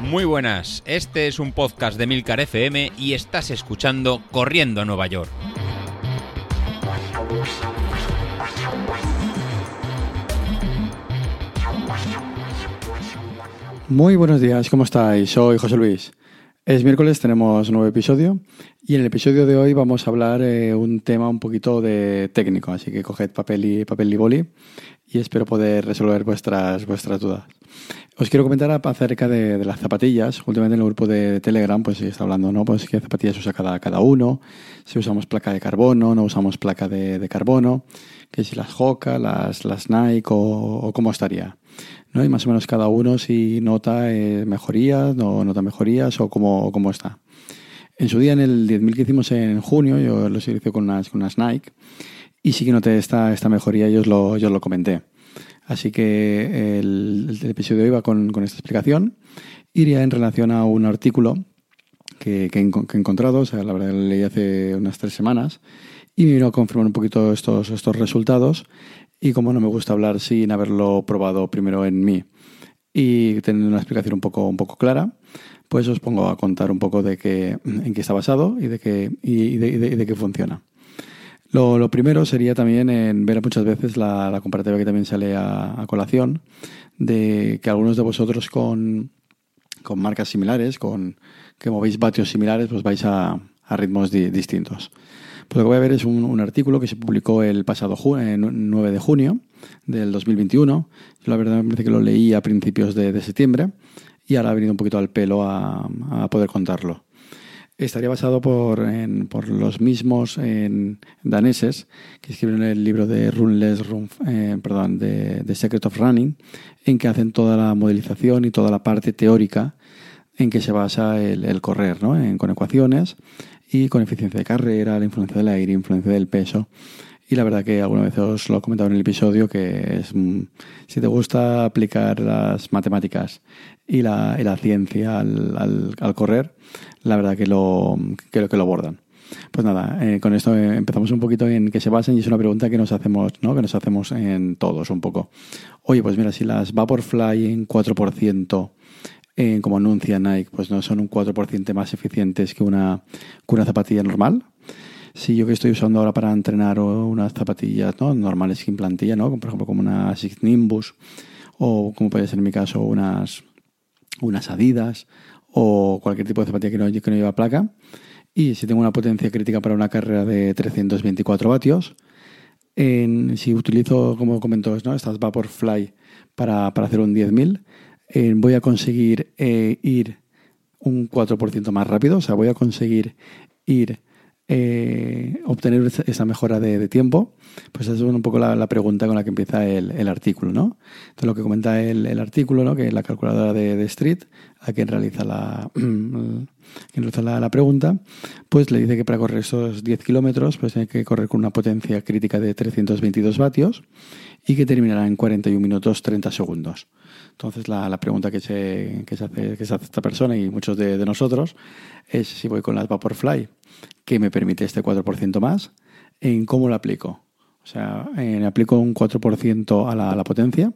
Muy buenas, este es un podcast de Milcar FM y estás escuchando Corriendo a Nueva York. Muy buenos días, ¿cómo estáis? Soy José Luis. Es miércoles, tenemos un nuevo episodio y en el episodio de hoy vamos a hablar eh, un tema un poquito de técnico, así que coged papel y, papel y boli y espero poder resolver vuestras, vuestras dudas. Os quiero comentar acerca de, las zapatillas. Últimamente en el grupo de Telegram pues se está hablando, ¿no? Pues qué zapatillas usa cada, cada uno, si usamos placa de carbono, no usamos placa de, carbono, que si las Hoka, las, las Nike o cómo estaría. ¿no? Y más o menos cada uno si nota eh, mejorías, no nota mejorías o cómo, cómo está. En su día, en el 10.000 que hicimos en junio, yo lo hice con unas, con unas Nike y sí que noté esta, esta mejoría y os lo, yo os lo comenté. Así que el, episodio de hoy va con, con, esta explicación. Iría en relación a un artículo que, que, he encontrado, o sea, la verdad lo leí hace unas tres semanas, y me vino a confirmar un poquito estos, estos resultados y como no me gusta hablar sin haberlo probado primero en mí y teniendo una explicación un poco, un poco clara, pues os pongo a contar un poco de qué, en qué está basado y de qué, y de, qué funciona. Lo, primero sería también en ver muchas veces la, comparativa que también sale a, colación de que algunos de vosotros con, con marcas similares, con que movéis vatios similares, pues vais a, ritmos distintos. Pues lo que voy a ver es un, artículo que se publicó el pasado 9 de junio del 2021. Yo la verdad me parece que lo leí a principios de, septiembre y ahora ha venido un poquito al pelo a, poder contarlo. Estaría basado por, los mismos daneses que escriben el libro de Runless Run, eh, perdón, de, The Secret of Running, en que hacen toda la modelización y toda la parte teórica en que se basa el, correr, ¿no? en, con ecuaciones y con eficiencia de carrera, la influencia del aire, influencia del peso. Y la verdad que alguna vez os lo he comentado en el episodio que es, mm, si te gusta aplicar las matemáticas y la, y la ciencia al, al, correr, la verdad que lo, que, que lo abordan. Pues nada, eh, con esto empezamos un poquito en que se basen y es una pregunta que nos hacemos, ¿no? Que nos hacemos en todos un poco. Oye, pues mira, si las Vaporfly en 4% eh, como anuncia Nike, pues no son un 4% más eficientes que una, una zapatilla normal. Si yo que estoy usando ahora para entrenar unas zapatillas ¿no? normales sin plantilla, ¿no? por ejemplo como una Six Nimbus o como puede ser en mi caso unas, unas Adidas o cualquier tipo de zapatilla que no, que no lleva placa. Y si tengo una potencia crítica para una carrera de 324 vatios, si utilizo, como comentó, ¿no? estas Vaporfly para, para hacer un 10.000, eh, voy a conseguir eh, ir un 4% más rápido, o sea, voy a conseguir ir eh, obtener esa mejora de, tiempo? Pues esa es un poco la, pregunta con la que empieza el, artículo, ¿no? Entonces lo que comenta el, artículo, ¿no? Que es la calculadora de, Street, a quien realiza la, quien realiza la, pregunta, pues le dice que para correr esos 10 kilómetros, pues hay que correr con una potencia crítica de 322 vatios y que terminará en 41 minutos 30 segundos. Entonces la, pregunta que se, que, se hace, que se hace esta persona y muchos de, de nosotros es si voy con las Vaporfly que me permite este 4% más, en cómo lo aplico. O sea, en, aplico un 4% a la, a la, potencia,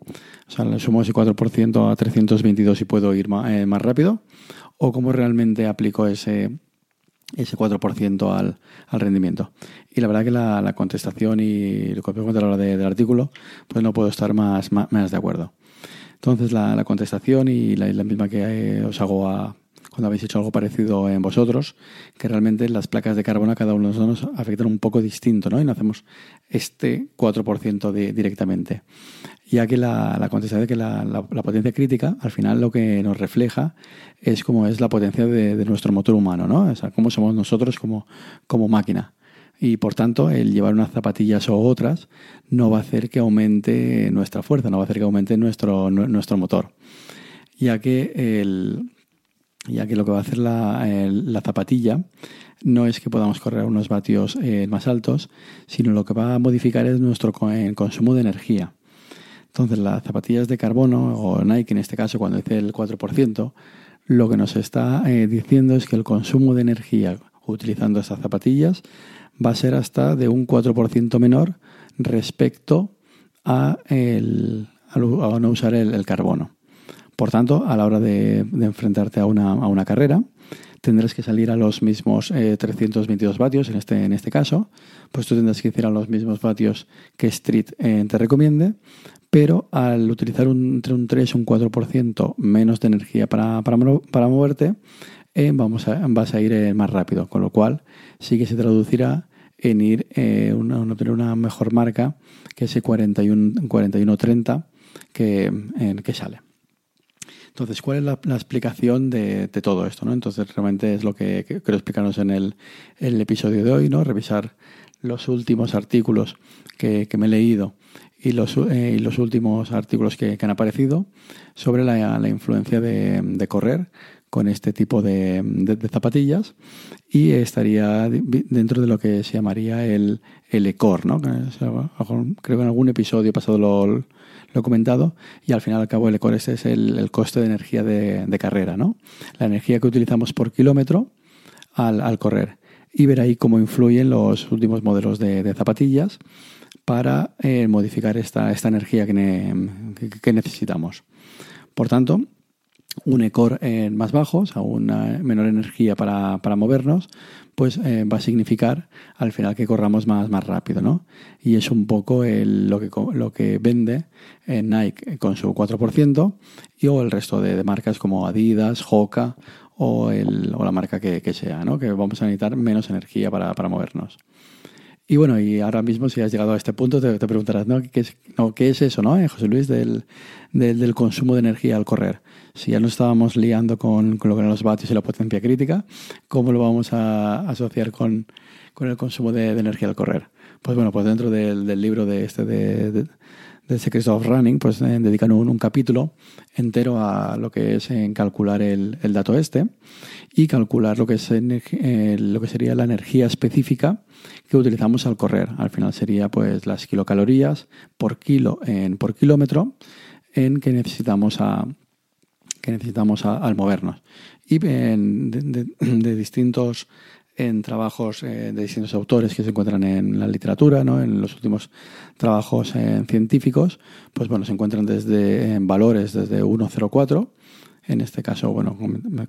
o sea, le sumo ese 4% a 322 y puedo ir eh, más, rápido, o cómo realmente aplico ese, ese 4% al, al, rendimiento. Y la verdad que la, contestación y lo me a la hora del artículo, pues no puedo estar más, más, de acuerdo. Entonces la, la contestación y la, la misma que eh, os hago cuando habéis hecho algo parecido en vosotros, que realmente las placas de carbono a cada uno de nosotros afectan un poco distinto, ¿no? Y no hacemos este 4% de, directamente. Ya que la, la contestación de que la, potencia crítica, al final lo que nos refleja es cómo es la potencia de, nuestro motor humano, ¿no? O sea, cómo somos nosotros como, como máquina. Y por tanto, el llevar unas zapatillas o otras no va a hacer que aumente nuestra fuerza, no va a hacer que aumente nuestro, nuestro motor. Ya que el, ya que lo que va a hacer la, zapatilla no es que podamos correr unos vatios eh, más altos, sino lo que va a modificar es nuestro consumo de energía. Entonces, las zapatillas de carbono, o Nike en este caso, cuando dice el 4%, lo que nos está eh, diciendo es que el consumo de energía utilizando estas zapatillas va a ser hasta de un 4% menor respecto a, a no usar el, carbono. Por tanto, a la hora de, enfrentarte a una, a una, carrera, tendrás que salir a los mismos 322 vatios, en este, en este caso, pues tú tendrás que ir a los mismos vatios que Street te recomiende, pero al utilizar un, entre un 3 y un 4% menos de energía para, para, para moverte, vamos a, vas a ir eh, más rápido, con lo cual sí que se traducirá en ir eh, una, una mejor marca que ese 41, 41 que, que sale. Entonces, ¿cuál es la, explicación de, todo esto? ¿no? Entonces, realmente es lo que, quiero explicarnos en el, el, episodio de hoy, ¿no? Revisar los últimos artículos que, que me he leído y los, eh, los últimos artículos que, han aparecido sobre la, la influencia de, de, correr con este tipo de, de, zapatillas y estaría dentro de lo que se llamaría el, el ECOR, ¿no? creo que en algún episodio pasado lo, lo, he comentado y al final al cabo el ECOR este es el, el coste de energía de, carrera, ¿no? la energía que utilizamos por kilómetro al, al correr y ver ahí cómo influyen los últimos modelos de, zapatillas para eh, modificar esta, esta energía que, necesitamos. Por tanto, un ECOR eh, más bajo, o sea, una menor energía para, movernos, pues eh, va a significar al final que corramos más, más rápido, ¿no? Y es un poco lo, que, lo que vende Nike con su 4% y o el resto de, marcas como Adidas, Hoka o, el, o la marca que, sea, ¿no? que vamos a necesitar menos energía para, movernos. Y bueno, y ahora mismo si has llegado a este punto te, preguntarás, ¿no? ¿Qué, es, ¿qué es eso, no, eh, José Luis, del, del, consumo de energía al correr? Si ya nos estábamos liando con, con, lo que eran los vatios y la potencia crítica, ¿cómo lo vamos a asociar con, con el consumo de, energía al correr? Pues bueno, pues dentro del, del libro de este de, de Secrets of Running, pues eh, dedican un, capítulo entero a lo que es en calcular el, dato este y calcular lo que, es eh, lo que sería la energía específica que utilizamos al correr. Al final sería pues las kilocalorías por kilo en por kilómetro en que necesitamos a que necesitamos al movernos y de distintos en trabajos eh, de distintos autores que se encuentran en la literatura, ¿no? en los últimos trabajos eh, científicos, pues bueno, se encuentran desde en valores desde 1,04, en este caso, bueno,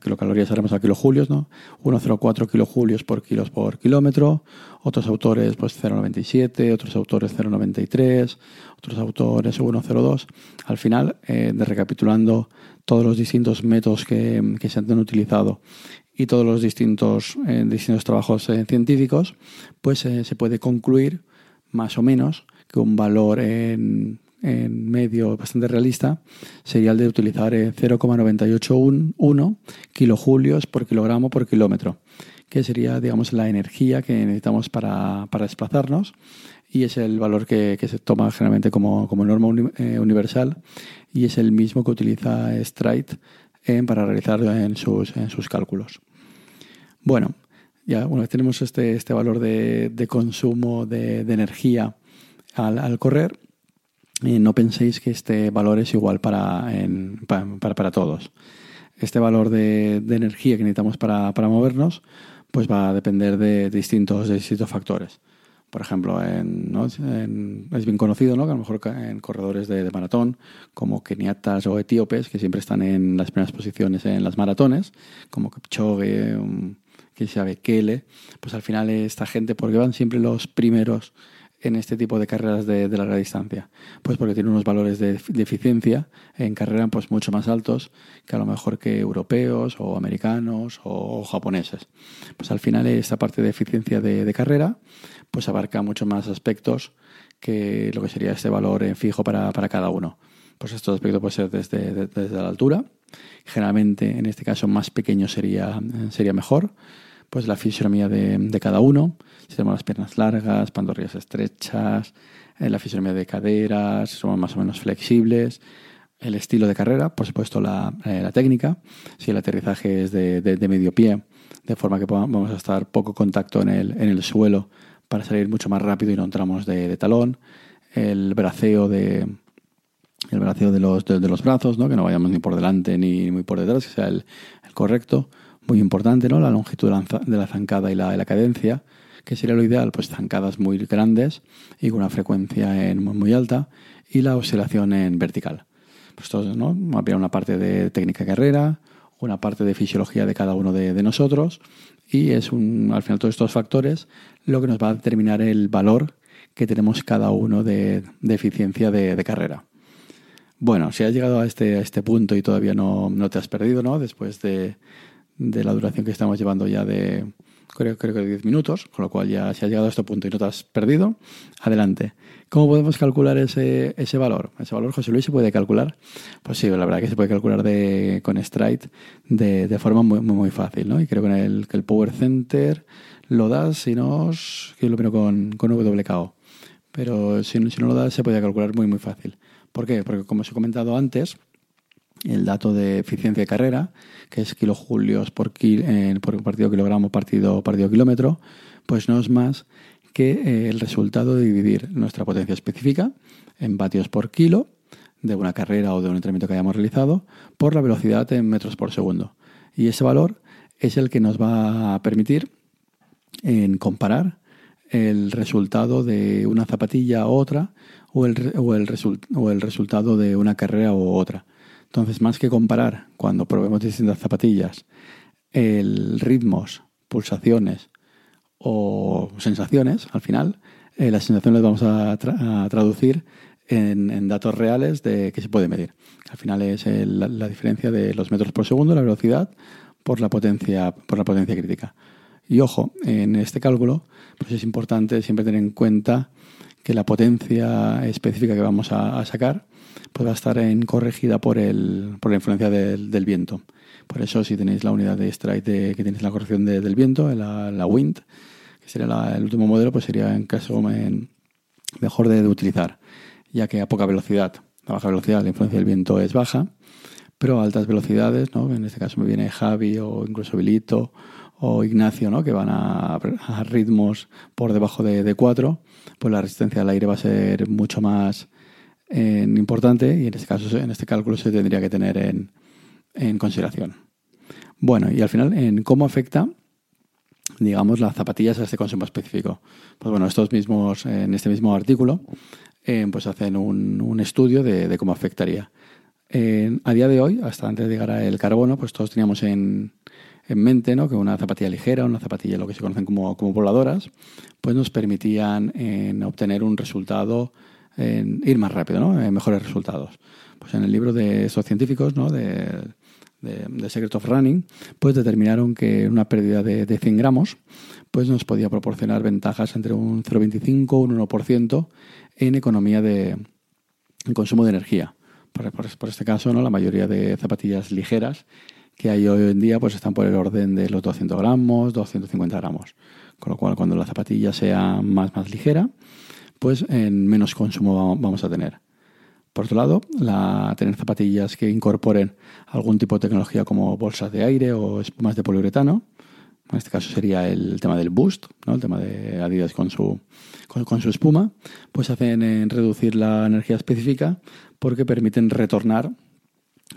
kilocalorías haremos a kilojulios, ¿no? 1,04 kilojulios por kilos por kilómetro, otros autores pues 0,97, otros autores 0,93, otros autores 1,02. Al final, eh, de recapitulando todos los distintos métodos que, se han utilizado y todos los distintos, eh, distintos trabajos eh, científicos, pues se puede concluir más o menos que un valor en, medio bastante realista sería el de utilizar 0,981 kilojulios por kilogramo por kilómetro, que sería, digamos, la energía que necesitamos para, desplazarnos. Y es el valor que, se toma generalmente como, norma universal. Y es el mismo que utiliza Stride para realizar en sus, en sus cálculos. Bueno, ya una vez tenemos este, este valor de, consumo de, energía al, correr, no penséis que este valor es igual para, para, todos. Este valor de, energía que necesitamos para, movernos pues va a depender de distintos, distintos factores. Por ejemplo, es bien conocido ¿no? que a lo mejor en corredores de, maratón, como keniatas o etíopes, que siempre están en las primeras posiciones en las maratones, como Kipchoge, que sabe le pues al final esta gente, porque van siempre los primeros en este tipo de carreras de, larga distancia? Pues porque tienen unos valores de, eficiencia en carrera pues mucho más altos que a lo mejor que europeos o americanos o, japoneses. Pues al final esta parte de eficiencia de, carrera pues abarca mucho más aspectos que lo que sería este valor en fijo para, cada uno. Pues estos aspectos pueden ser desde, desde la altura, generalmente en este caso más pequeño sería, sería mejor, pues la fisionomía de, cada uno, si tenemos las piernas largas, pantorrillas estrechas, eh, la fisionomía de caderas, somos más o menos flexibles, el estilo de carrera, por supuesto la, eh, técnica, si el aterrizaje es de, medio pie, de forma que vamos a estar poco contacto en el, en el suelo para salir mucho más rápido y no entramos de, talón, el braceo de, el braceo de los, de, los brazos, ¿no? que no vayamos ni por delante ni muy por detrás, que sea el correcto muy importante, ¿no? La longitud de la zancada y la, la cadencia, que sería lo ideal, pues zancadas muy grandes y con una frecuencia muy, muy alta y la oscilación en vertical. Pues esto, ¿no? Habría una parte de técnica de carrera, una parte de fisiología de cada uno de, nosotros y es un, al final todos estos factores lo que nos va a determinar el valor que tenemos cada uno de, eficiencia de, carrera. Bueno, si has llegado a este, este punto y todavía no, no te has perdido, ¿no? Después de, de la duración que estamos llevando ya de, creo, creo que 10 minutos, con lo cual ya si has llegado a este punto y no te has perdido, adelante. ¿Cómo podemos calcular ese, ese valor? ¿Ese valor, José Luis, se puede calcular? Pues sí, la verdad que se puede calcular de, con Stride de, de forma muy, muy, fácil, ¿no? Y creo que, en el, que el Power Center lo das, si no, que lo primero con, con WKO. Pero si, si no lo das, se puede calcular muy, muy fácil. ¿Por qué? Porque como os he comentado antes, el dato de eficiencia de carrera, que es kilojulios por, por partido kilogramo partido, partido kilómetro, pues no es más que eh, el resultado de dividir nuestra potencia específica en vatios por kilo de una carrera o de un entrenamiento que hayamos realizado por la velocidad en metros por segundo. Y ese valor es el que nos va a permitir en comparar el resultado de una zapatilla u otra o el, o el, o el resultado de una carrera u otra. Entonces, más que comparar cuando probemos distintas zapatillas, el ritmos, pulsaciones o sensaciones, al final, eh, las sensaciones las vamos a, traducir en, datos reales de que se puede medir. Al final es la, diferencia de los metros por segundo, la velocidad, por la potencia, por la potencia crítica. Y ojo, en este cálculo, pues es importante siempre tener en cuenta que la potencia específica que vamos a sacar pues estar en, corregida por, el, por la influencia del, viento. Por eso, si tenéis la unidad de strike de, que tenéis la corrección del viento, la, la wind, que sería el último modelo, pues sería en caso mejor de, utilizar, ya que a poca velocidad, a baja velocidad, la influencia del viento es baja, pero a altas velocidades, ¿no? en este caso me viene Javi o incluso Vilito o Ignacio, ¿no? que van a, a ritmos por debajo de, de 4, pues la resistencia al aire va a ser mucho más importante y en este caso, en este cálculo se tendría que tener en, en consideración. Bueno, y al final, en cómo afecta, digamos, las zapatillas a este consumo específico. Pues bueno, estos mismos, en este mismo artículo, eh, pues hacen un, un estudio de, cómo afectaría. a día de hoy, hasta antes de llegar al carbono, pues todos teníamos en, en mente ¿no? que una zapatilla ligera, una zapatilla lo que se conocen como, como voladoras, pues nos permitían en obtener un resultado en ir más rápido, ¿no? En mejores resultados. Pues en el libro de estos científicos, ¿no? De, de, Secret of Running, pues determinaron que una pérdida de, de 100 gramos pues nos podía proporcionar ventajas entre un 0,25 y un 1% en economía de en consumo de energía. Por, por, este caso, ¿no? la mayoría de zapatillas ligeras que hay hoy en día pues están por el orden de los 200 gramos, 250 gramos. Con lo cual, cuando la zapatilla sea más, más ligera, pues en menos consumo vamos a tener. Por otro lado, la, tener zapatillas que incorporen algún tipo de tecnología como bolsas de aire o espumas de poliuretano, en este caso sería el tema del boost, ¿no? el tema de Adidas con su, con, su espuma, pues hacen reducir la energía específica porque permiten retornar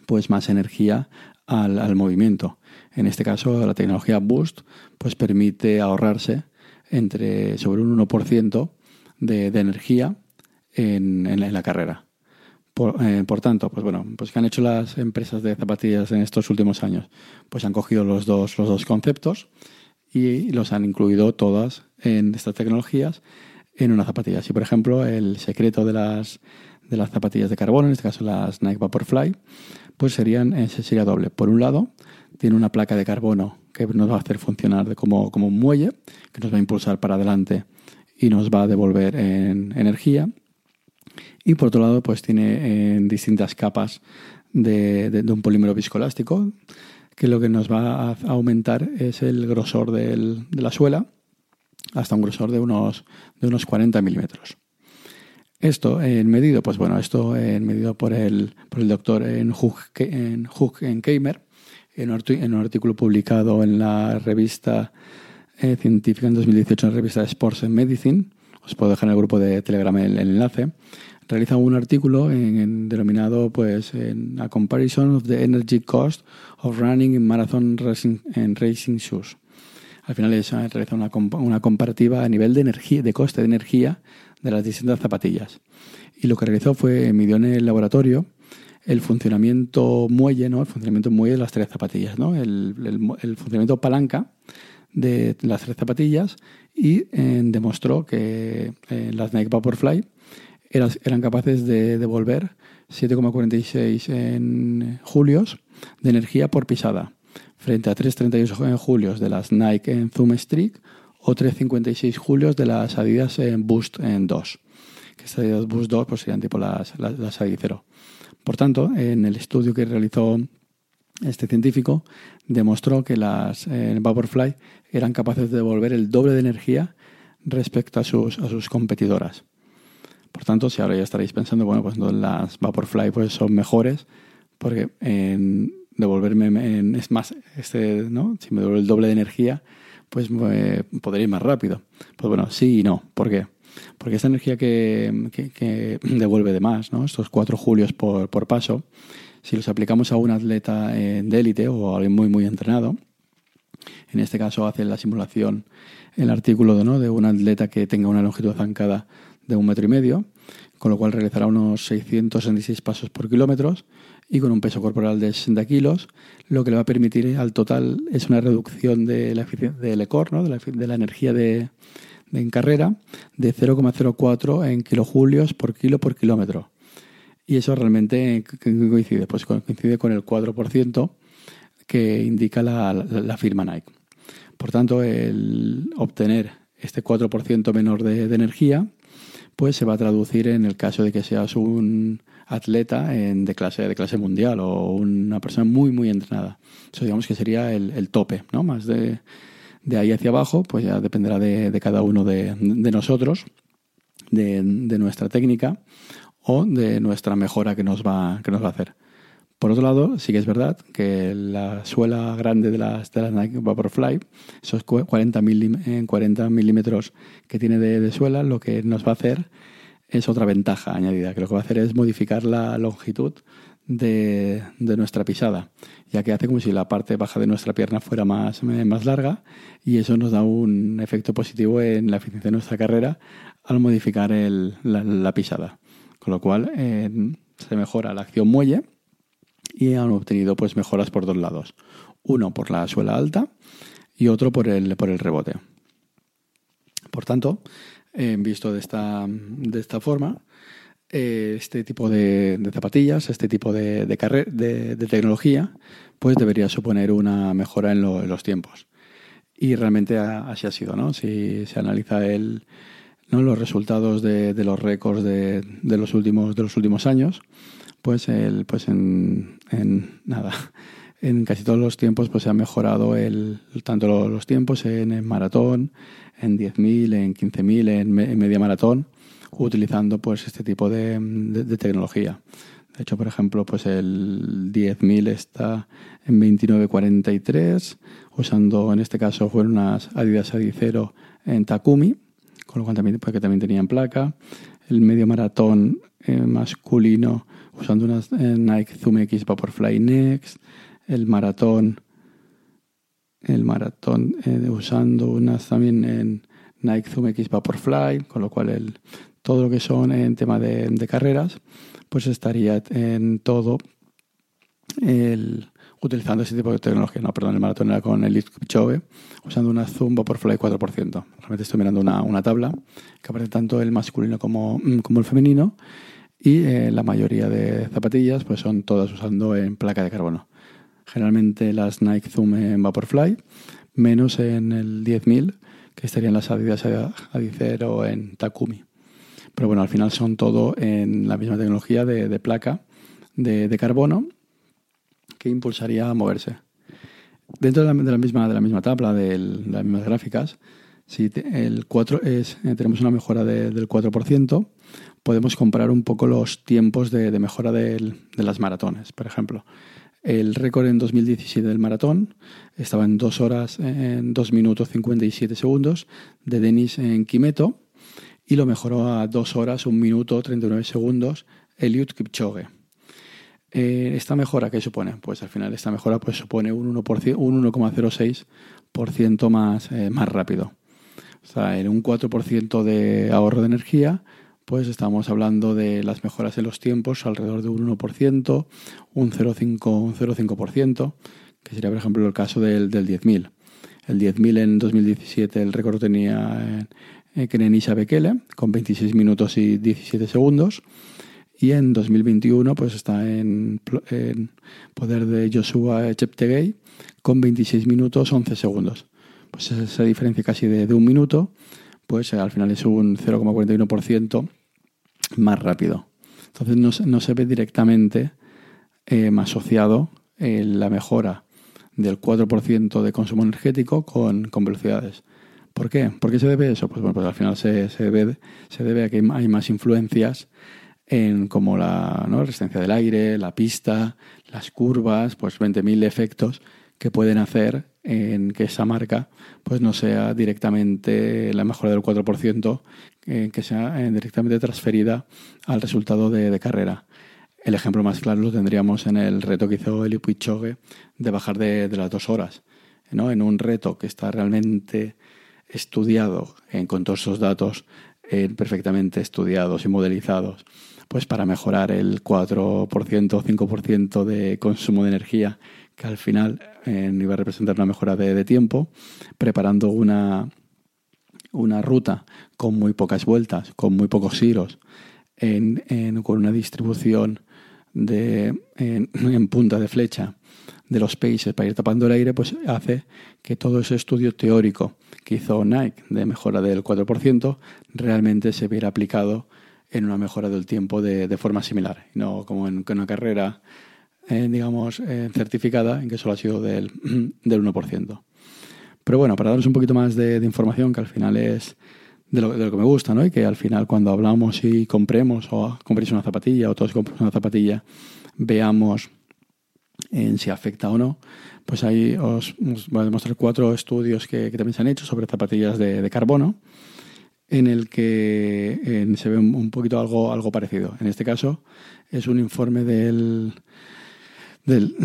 pues más energía al, al, movimiento. En este caso, la tecnología Boost pues permite ahorrarse entre sobre un 1% de, energía en, la carrera. Eh, por, tanto, pues bueno, pues que han hecho las empresas de zapatillas en estos últimos años? Pues han cogido los dos, los dos conceptos y los han incluido todas en estas tecnologías en una zapatilla. Si, por ejemplo, el secreto de las, de las zapatillas de carbono, en este caso las Nike Vaporfly, pues serían, sería doble. Por un lado, tiene una placa de carbono que nos va a hacer funcionar como, como un muelle, que nos va a impulsar para adelante y nos va a devolver en energía. Y por otro lado, pues tiene en distintas capas de, un polímero viscoelástico, que lo que nos va a aumentar es el grosor de la suela hasta un grosor de unos, de unos 40 milímetros. Esto en medido, pues bueno, esto en medido por el, por el doctor en Hug en, en Keimer, en un artículo publicado en la revista eh, científica en 2018 en la revista Sports and Medicine, os puedo dejar en el grupo de Telegram el, enlace, realiza un artículo en, denominado pues en A Comparison of the Energy Cost of Running in Marathon Racing, and Racing Shoes. Al final es, eh, realiza una, una, comparativa a nivel de energía, de coste de energía de las distintas zapatillas. Y lo que realizó fue midió en el laboratorio el funcionamiento muelle, ¿no? El funcionamiento muelle de las tres zapatillas, ¿no? El, funcionamiento palanca de las tres zapatillas y eh, demostró que eh, las Nike Vaporfly eran, eran capaces de devolver 7,46 en julios de energía por pisada, frente a 3,38 en julios de las Nike en Zoom Streak o 3,56 julios de las Adidas en Boost en 2. Que estas Adidas Boost 2 pues serían tipo las, las, las Adicero. Por tanto, en el estudio que realizó este científico, demostró que las eh, Vaporfly eran capaces de devolver el doble de energía respecto a sus, a sus competidoras. Por tanto, si ahora ya estaréis pensando, bueno, pues las Vaporfly pues son mejores, porque en devolverme en, es más, este, ¿no? si me devuelve el doble de energía, pues eh, podría ir más rápido. Pues bueno, sí y no. ¿Por qué? Porque esa energía que, devuelve de más, ¿no? estos cuatro julios por, paso, si los aplicamos a un atleta de élite o a alguien muy, muy entrenado, en este caso hace la simulación el artículo ¿no? de un atleta que tenga una longitud zancada de un metro y medio, con lo cual realizará unos 666 pasos por kilómetro y con un peso corporal de 60 kilos, lo que le va a permitir al total es una reducción de la del ECOR, ¿no? de, la, de la energía de, en carrera de 0,04 en kilojulios por kilo por kilómetro. Y eso realmente coincide, pues coincide con el 4% que indica la, la, firma Nike. Por tanto, el obtener este 4% menor de, de, energía, pues se va a traducir en el caso de que seas un atleta en, de, clase, de clase mundial o una persona muy, muy entrenada. Eso digamos que sería el, tope, ¿no? Más de de ahí hacia abajo, pues ya dependerá de, cada uno de, nosotros, de, nuestra técnica o de nuestra mejora que nos, va, que nos va a hacer. Por otro lado, sí que es verdad que la suela grande de las, de las Nike Vaporfly, esos 40, 40 milímetros que tiene de, suela, lo que nos va a hacer es otra ventaja añadida, que lo que va a hacer es modificar la longitud de, nuestra pisada, ya que hace como si la parte baja de nuestra pierna fuera más, más larga y eso nos da un efecto positivo en la eficiencia de nuestra carrera al modificar la, pisada. Con lo cual se mejora la acción muelle y han obtenido pues mejoras por dos lados. Uno por la suela alta y otro por el, por el rebote. Por tanto, visto de esta, de esta forma, eh, este tipo de, zapatillas, este tipo de, de, de, tecnología, pues debería suponer una mejora en, los tiempos. Y realmente así ha sido, ¿no? Si se analiza el, ¿no? los resultados de, los récords de, los últimos, de los últimos años, pues, el, pues en, nada, en casi todos los tiempos pues se ha mejorado el, tanto los, tiempos en, en, maratón, en 10.000, en 15.000, en, en media maratón utilizando pues este tipo de, tecnología. De hecho, por ejemplo, pues el 10.000 está en 29.43, usando en este caso fueron unas Adidas Adicero en Takumi, con lo cual también, porque también tenían placa. El medio maratón eh, masculino usando unas eh, Nike Zoom X Vaporfly Next. El maratón, el maratón eh, usando unas también en Nike Zoom X Vaporfly, con lo cual el todo lo que son en tema de, carreras, pues estaría en todo el, utilizando ese tipo de tecnología. No, perdón, el maratón era con el Chove, usando una Zoom Vaporfly 4%. Realmente estoy mirando una, tabla que aparece tanto el masculino como, mm, como el femenino y eh, la mayoría de zapatillas pues son todas usando en placa de carbono. Generalmente las Nike Zoom en Vaporfly, menos en el 10.000, que estarían las Adidas Adicero en Takumi. Pero bueno, al final son todo en la misma tecnología de, placa de, carbono que impulsaría a moverse. Dentro de la, misma, de la misma tabla, de las mismas gráficas, si el 4 es, eh, tenemos una mejora del 4%, podemos comparar un poco los tiempos de, mejora de las maratones. Por ejemplo, el récord en 2017 del maratón estaba en 2 horas, en 2 minutos 57 segundos de Denis en Kimeto y lo mejoró a 2 horas, 1 minuto, 39 segundos Eliud Kipchoge. Eh, ¿Esta mejora qué supone? Pues al final esta mejora pues, supone un 1,06% más, eh, más rápido. O sea, en un 4% de ahorro de energía, pues estamos hablando de las mejoras en los tiempos alrededor de un 1%, un 0,5%, que sería, por ejemplo, el caso del, del 10.000. El 10.000 en 2017 el récord tenía en, Kenenisa Bekele con 26 minutos y 17 segundos. Y en 2021 pues está en, poder de Joshua Cheptegei con 26 minutos 11 segundos. Pues esa diferencia casi de, un minuto, pues al final es un 0,41% más rápido. Entonces no, no se ve directamente eh, asociado la mejora del 4% de consumo energético con, velocidades. ¿Por qué? ¿Por qué se debe eso? Pues bueno, pues al final se, se, debe, se debe a que hay más influencias en como la resistencia del aire, la pista, las curvas, pues 20.000 efectos que pueden hacer en que esa marca pues no sea directamente la mejora del 4%, eh, que sea eh, directamente transferida al resultado de carrera. El ejemplo más claro lo tendríamos en el reto que hizo Eli Puichogue de bajar de, las dos horas. ¿no? En un reto que está realmente estudiado, con todos esos datos eh, perfectamente estudiados y modelizados, pues para mejorar el 4% o 5% de consumo de energía, que al final eh, iba a representar una mejora de, tiempo, preparando una, una ruta con muy pocas vueltas, con muy pocos giros, con una distribución de, en, punta de flecha de los países para ir tapando el aire, pues hace que todo ese estudio teórico que hizo Nike de mejora del 4% realmente se viera aplicado en una mejora del tiempo de, forma similar, no como en, una carrera, eh, digamos, eh, certificada en que solo ha sido del, del 1%. Pero bueno, para daros un poquito más de información, que al final es de lo, que me gusta, ¿no? Y que al final cuando hablamos y compremos o compréis una zapatilla o todos compremos una zapatilla, veamos en si afecta o no, pues ahí os, voy a demostrar cuatro estudios que, también se han hecho sobre zapatillas de, carbono, en el que se ve un, poquito algo, algo parecido. En este caso es un informe del, del,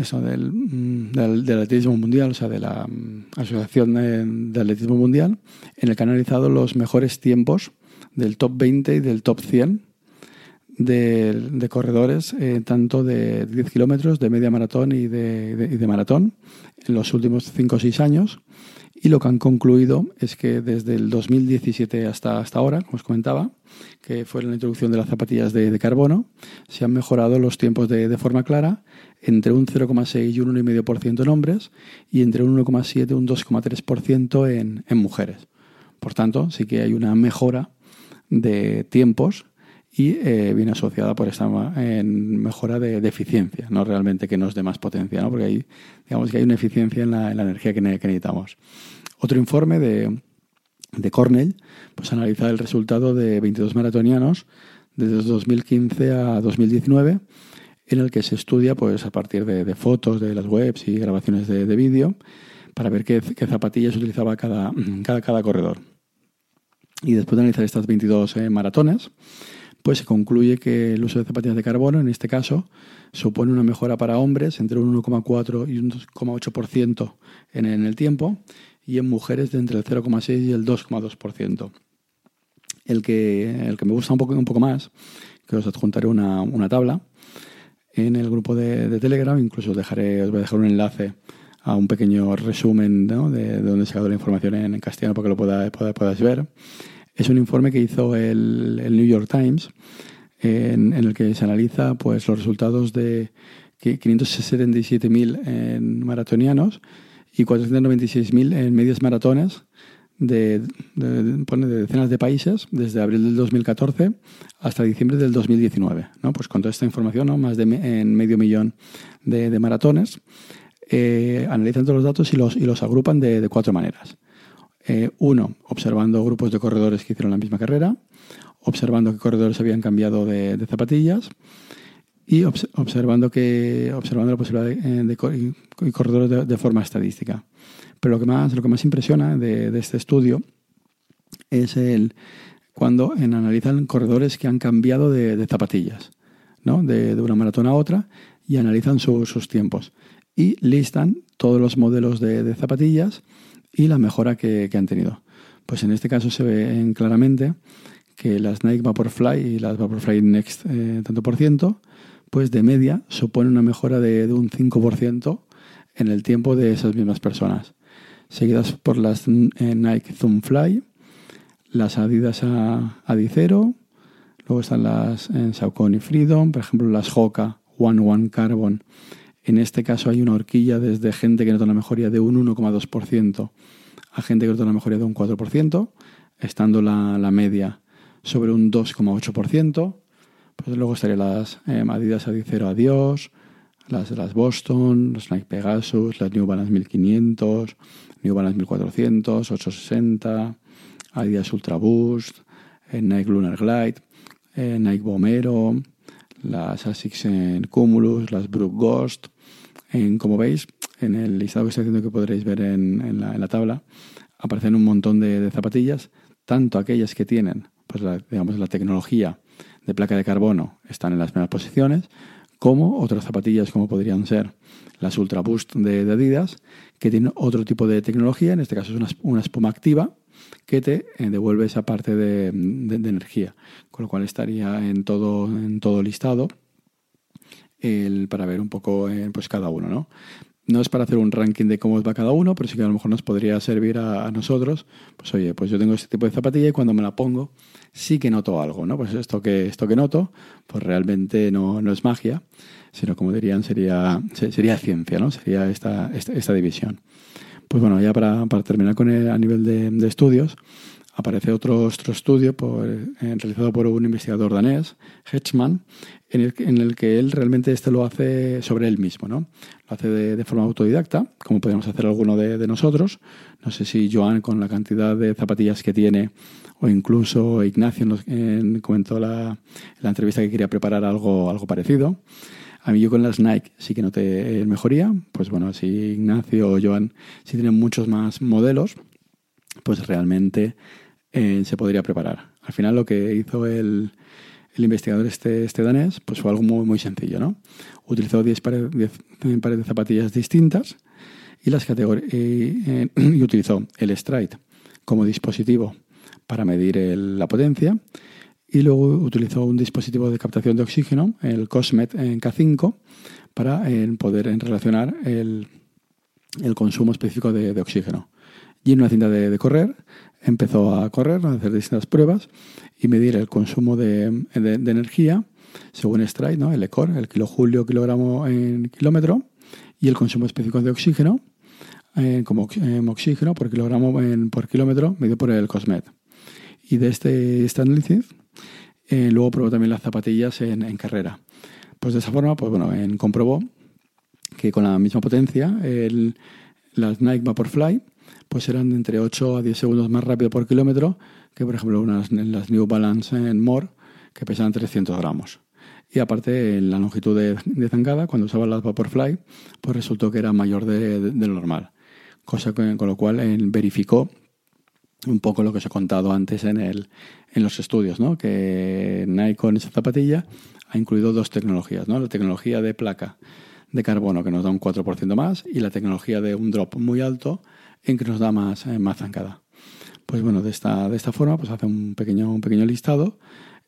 eso, del, del, atletismo mundial, o sea, de la mm, Asociación de, Atletismo Mundial, en el que ha analizado los mejores tiempos del top 20 y del top 100 de, corredores, eh, tanto de 10 kilómetros, de media maratón y de, y de, maratón, en los últimos 5 o 6 años. Y lo que han concluido es que desde el 2017 hasta, hasta ahora, como os comentaba, que fue la introducción de las zapatillas de, carbono, se han mejorado los tiempos de, de forma clara entre un 0,6 y un 1,5% en hombres y entre un 1,7 y un 2,3% en, en mujeres. Por tanto, sí que hay una mejora de tiempos y eh, viene asociada por esta mejora de, eficiencia, no realmente que nos dé más potencia, ¿no? porque hay, digamos que hay una eficiencia en la, energía que, necesitamos. Otro informe de, de Cornell pues analiza el resultado de 22 maratonianos desde 2015 a 2019 en el que se estudia pues a partir de, fotos de las webs y grabaciones de, vídeo para ver qué, zapatillas utilizaba cada, cada, cada, corredor. Y después de analizar estas 22 eh, maratones, pues se concluye que el uso de zapatillas de carbono, en este caso, supone una mejora para hombres entre un 1,4 y un 2,8% en, en el tiempo y en mujeres de entre el 0,6 y el 2,2%. El que, el que me gusta un poco, un poco más, que os adjuntaré una, una tabla en el grupo de, de, Telegram, incluso os, dejaré, os voy a dejar un enlace a un pequeño resumen de, de, donde he sacado la información en, castellano para que lo podáis, podáis ver es un informe que hizo el, New York Times en, el que se analiza pues, los resultados de 577.000 maratonianos y 496.000 en medias maratones de, decenas de países desde abril del 2014 hasta diciembre del 2019. ¿no? Pues con toda esta información, más de en medio millón de, maratones, eh, analizan todos los datos y los agrupan de cuatro maneras. Eh, uno, observando grupos de corredores que hicieron la misma carrera, observando que corredores habían cambiado de, zapatillas y observando, que, observando la posibilidad de, de, corredores de, forma estadística. Pero lo que más, lo que más impresiona de, este estudio es el cuando analizan corredores que han cambiado de, zapatillas, ¿no? de, una maratón a otra, y analizan sus tiempos. Y listan todos los modelos de zapatillas y la mejora que, han tenido. Pues en este caso se ve claramente que las Nike Vaporfly y las Vaporfly Next eh, tanto por ciento, pues de media supone una mejora de, un 5% en el tiempo de esas mismas personas, seguidas por las eh, Nike Zoom Fly, las Adidas Adicero, luego están las en eh, Saucony Freedom, por ejemplo las Hoka One One Carbon. En este caso hay una horquilla desde gente que nota una mejoría de un 1,2% a gente que nota una mejoría de un 4%, estando la, la media sobre un 2,8%. Pues luego estarían las eh, Adidas Adicero Adiós, las de las Boston, los Nike Pegasus, las New Balance 1500, New Balance 1400, 860, Adidas Ultra Boost, eh, Nike Lunar Glide, eh, Nike Bomero, las Asics en Cumulus, las Brook Ghost. En, como veis, en el listado que estoy haciendo que podréis ver en, la, tabla, aparecen un montón de zapatillas, tanto aquellas que tienen pues la, digamos, la tecnología de placa de carbono están en las primeras posiciones, como otras zapatillas como podrían ser las Ultra Boost de, Adidas, que tienen otro tipo de tecnología, en este caso es una, espuma activa, que te eh, devuelve esa parte de, energía, con lo cual estaría en todo, en todo listado el, para ver un poco eh, pues cada uno, ¿no? no es para hacer un ranking de cómo va cada uno, pero sí que a lo mejor nos podría servir a, nosotros. Pues oye, pues yo tengo este tipo de zapatilla y cuando me la pongo sí que noto algo, ¿no? Pues esto que, esto que noto, pues realmente no, no es magia, sino como dirían, sería, sería ciencia, ¿no? Sería esta, esta, división. Pues bueno, ya para, para terminar con el, a nivel de, de estudios, aparece otro, otro estudio eh, realizado por un investigador danés, Hedgeman, en el, en que él realmente este lo hace sobre él mismo, ¿no? Lo hace de, forma autodidacta, como podemos hacer alguno de, nosotros. No sé si Joan, con la cantidad de zapatillas que tiene, o incluso Ignacio nos comentó la, la entrevista que quería preparar algo, algo parecido. A mí yo con las Nike sí que noté mejoría. Pues bueno, si Ignacio o Joan sí tienen muchos más modelos, pues realmente eh, se podría preparar. Al final lo que hizo el, el investigador este, este, danés pues fue algo muy, muy sencillo. ¿no? Utilizó 10 pares, pares, de zapatillas distintas y, las y, y utilizó el Stride como dispositivo para medir la potencia y luego utilizó un dispositivo de captación de oxígeno, el Cosmet en K5, para poder relacionar el, el, consumo específico de, de, oxígeno. Y en una cinta de correr empezó a correr, a hacer distintas pruebas y medir el consumo de, energía según Stride, ¿no? el ECOR, el kilojulio kilogramo en kilómetro, y el consumo específico de oxígeno, eh, como oxígeno por kilogramo en, por kilómetro, medido por el COSMET. Y de este, este análisis, eh, luego probó también las zapatillas en, carrera. Pues de esa forma, pues bueno, en, comprobó que con la misma potencia, el, las Nike Vaporfly pues eran entre 8 a 10 segundos más rápido por kilómetro que, por ejemplo, unas, las New Balance en More, que pesaban 300 gramos. Y aparte, en la longitud de, de zancada, cuando usaba las Vaporfly, pues resultó que era mayor de, lo normal. Cosa con lo cual verificó un poco lo que os he contado antes en, el, en los estudios, ¿no? que Nike con esa zapatilla ha incluido dos tecnologías, ¿no? la tecnología de placa de carbono que nos da un 4% más y la tecnología de un drop muy alto en que nos da más, eh, más zancada. Pues bueno, de esta, de esta forma pues hace un pequeño, un pequeño listado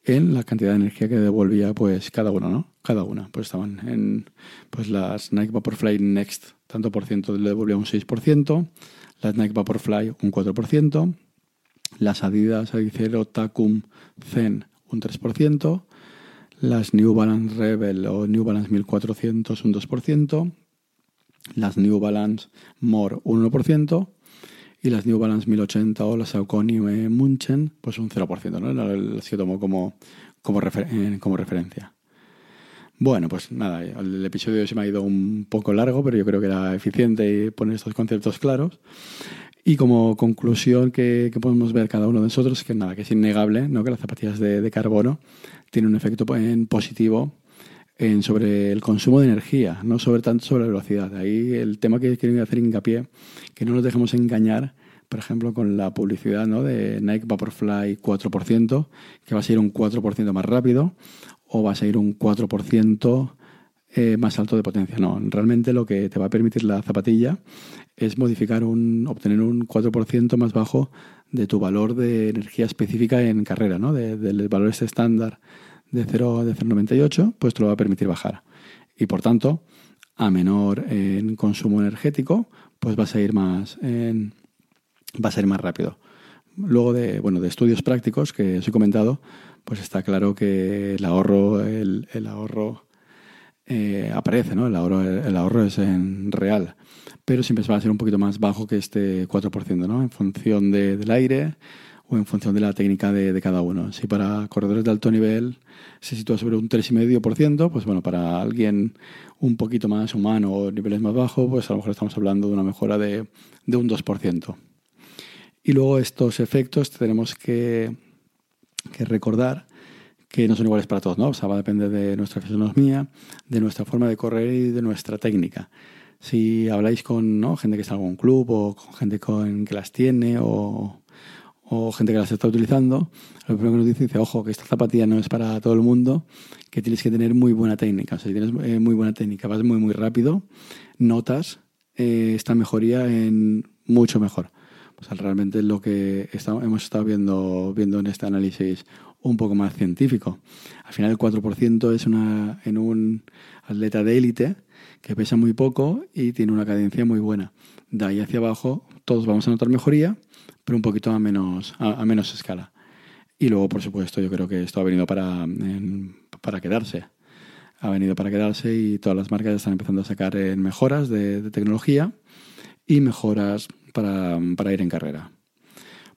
en la cantidad de energía que devolvía pues cada uno, ¿no? Cada una. Pues estaban en pues las Nike Vaporfly Next, tanto por ciento le devolvía un 6%, las Nike Vaporfly un 4%, las Adidas Adicero Tacum Zen un 3%, las New Balance Rebel o New Balance 1400 un 2%, las New Balance More un 1%, y las New Balance 1080 o las Saucony Munchen, pues un 0%, ¿no? Las que tomo como, como, eh, como referencia. Bueno, pues nada, el episodio se me ha ido un poco largo, pero yo creo que era eficiente poner estos conceptos claros. Y como conclusión que, podemos ver cada uno de nosotros, que nada, que es innegable, ¿no? que las zapatillas de, carbono tienen un efecto positivo en, sobre el consumo de energía, no sobre tanto sobre la velocidad. Ahí el tema que quiero hacer hincapié, que no nos dejemos engañar, por ejemplo, con la publicidad ¿no? de Nike Vaporfly 4%, que va a ser un 4% más rápido o va a ser un 4% eh, más alto de potencia. No, realmente lo que te va a permitir la zapatilla es modificar un, obtener un 4% más bajo de tu valor de energía específica en carrera, ¿no? del valor este estándar de 0 de 0,98, pues te lo va a permitir bajar. Y por tanto, a menor en consumo energético, pues vas a ir más en, vas a ir más rápido. Luego de, bueno, de estudios prácticos que os he comentado, pues está claro que el ahorro, el, ahorro eh, aparece, ¿no? El ahorro, ahorro es en real, pero siempre va a ser un poquito más bajo que este 4%, ¿no? En función del aire o en función de la técnica de, cada uno. Si para corredores de alto nivel se sitúa sobre un 3,5%, pues bueno, para alguien un poquito más humano o niveles más bajos, pues a lo mejor estamos hablando de una mejora de, de un 2%. Y luego estos efectos tenemos que, recordar que no son iguales para todos, ¿no? O sea, va a depender de nuestra fisonomía, de nuestra forma de correr y de nuestra técnica. Si habláis con gente que está en algún club o con gente con, que las tiene o, o gente que las está utilizando, lo primero que nos dice es, ojo, que esta zapatilla no es para todo el mundo, que tienes que tener muy buena técnica. O sea, si tienes eh, muy buena técnica, vas muy, muy rápido, notas eh, esta mejoría en mucho mejor. Pues realmente es lo que hemos estado viendo, viendo en este análisis un poco más científico. Al final el 4% es una, en un atleta de élite que pesa muy poco y tiene una cadencia muy buena. De ahí hacia abajo todos vamos a notar mejoría, pero un poquito a menos, a, menos escala. Y luego, por supuesto, yo creo que esto ha venido para, para quedarse. Ha venido para quedarse y todas las marcas están empezando a sacar mejoras de tecnología y mejoras para, ir en carrera.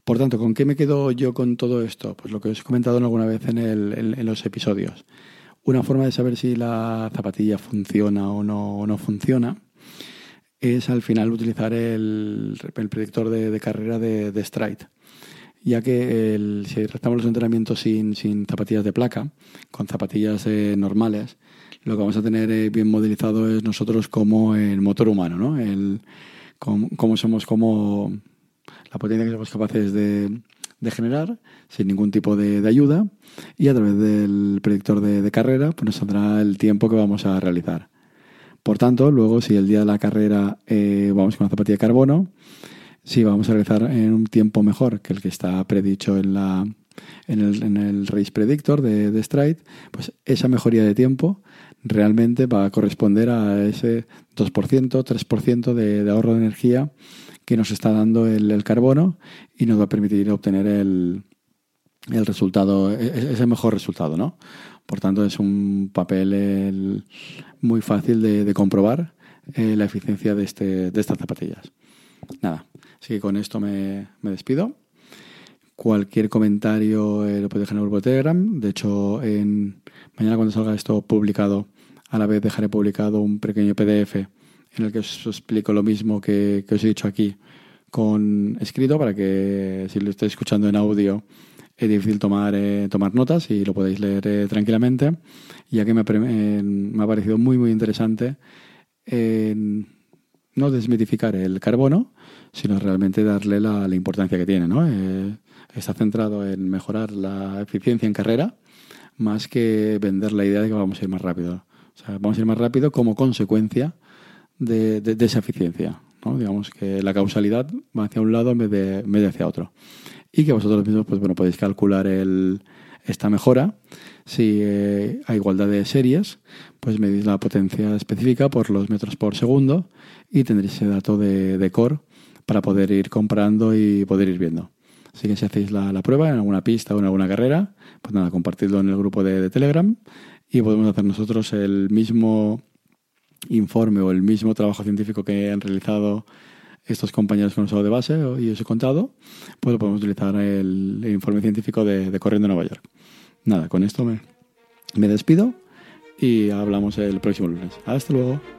Por tanto, ¿con qué me quedo yo con todo esto? Pues lo que os he comentado alguna vez en, en, los episodios. Una forma de saber si la zapatilla funciona o no, no funciona es al final utilizar el, el predictor de, carrera de, de, Stride. Ya que si tratamos los entrenamientos sin, sin, zapatillas de placa, con zapatillas eh, normales, lo que vamos a tener eh, bien modelizado es nosotros como el motor humano, ¿no? El, cómo, somos, como la potencia que somos capaces de, generar sin ningún tipo de, ayuda y a través del predictor de, carrera pues nos saldrá el tiempo que vamos a realizar. Por tanto, luego si el día de la carrera eh, vamos con una zapatilla de carbono, si vamos a realizar en un tiempo mejor que el que está predicho en, la, en, el, en el Race Predictor de, de Stride, pues esa mejoría de tiempo realmente va a corresponder a ese 2%, 3% de, de ahorro de energía que nos está dando el, carbono y nos va a permitir obtener el, el resultado, e, e, ese mejor resultado, ¿no? Por tanto, es un papel muy fácil de, comprobar eh, la eficiencia de, este, de estas zapatillas. Nada, así que con esto me, despido. Cualquier comentario eh, lo podéis dejar en el grupo de Telegram. De hecho, en, mañana cuando salga esto publicado, a la vez dejaré publicado un pequeño PDF en el que os explico lo mismo que, os he dicho aquí con escrito para que si lo estáis escuchando en audio es difícil tomar, eh, tomar notas y lo podéis leer eh, tranquilamente, ya que me, me, ha parecido muy muy interesante no desmitificar el carbono, sino realmente darle la, importancia que tiene. ¿no? está centrado en mejorar la eficiencia en carrera más que vender la idea de que vamos a ir más rápido. O sea, vamos a ir más rápido como consecuencia de, esa eficiencia. Digamos que la causalidad va hacia un lado en vez de, en hacia otro. Y que vosotros mismos pues, bueno, podéis calcular el, esta mejora. Si eh, a igualdad de series, pues medís la potencia específica por los metros por segundo y tendréis ese dato de, de core para poder ir comprando y poder ir viendo. Así que si hacéis la, prueba en alguna pista o en alguna carrera, pues nada, compartidlo en el grupo de, Telegram y podemos hacer nosotros el mismo informe o el mismo trabajo científico que han realizado estos compañeros con nosotros de base y he contado, pues lo podemos utilizar el, informe científico de, Corriendo Nueva York. Nada, con esto me, me despido y hablamos el próximo lunes. Hasta luego.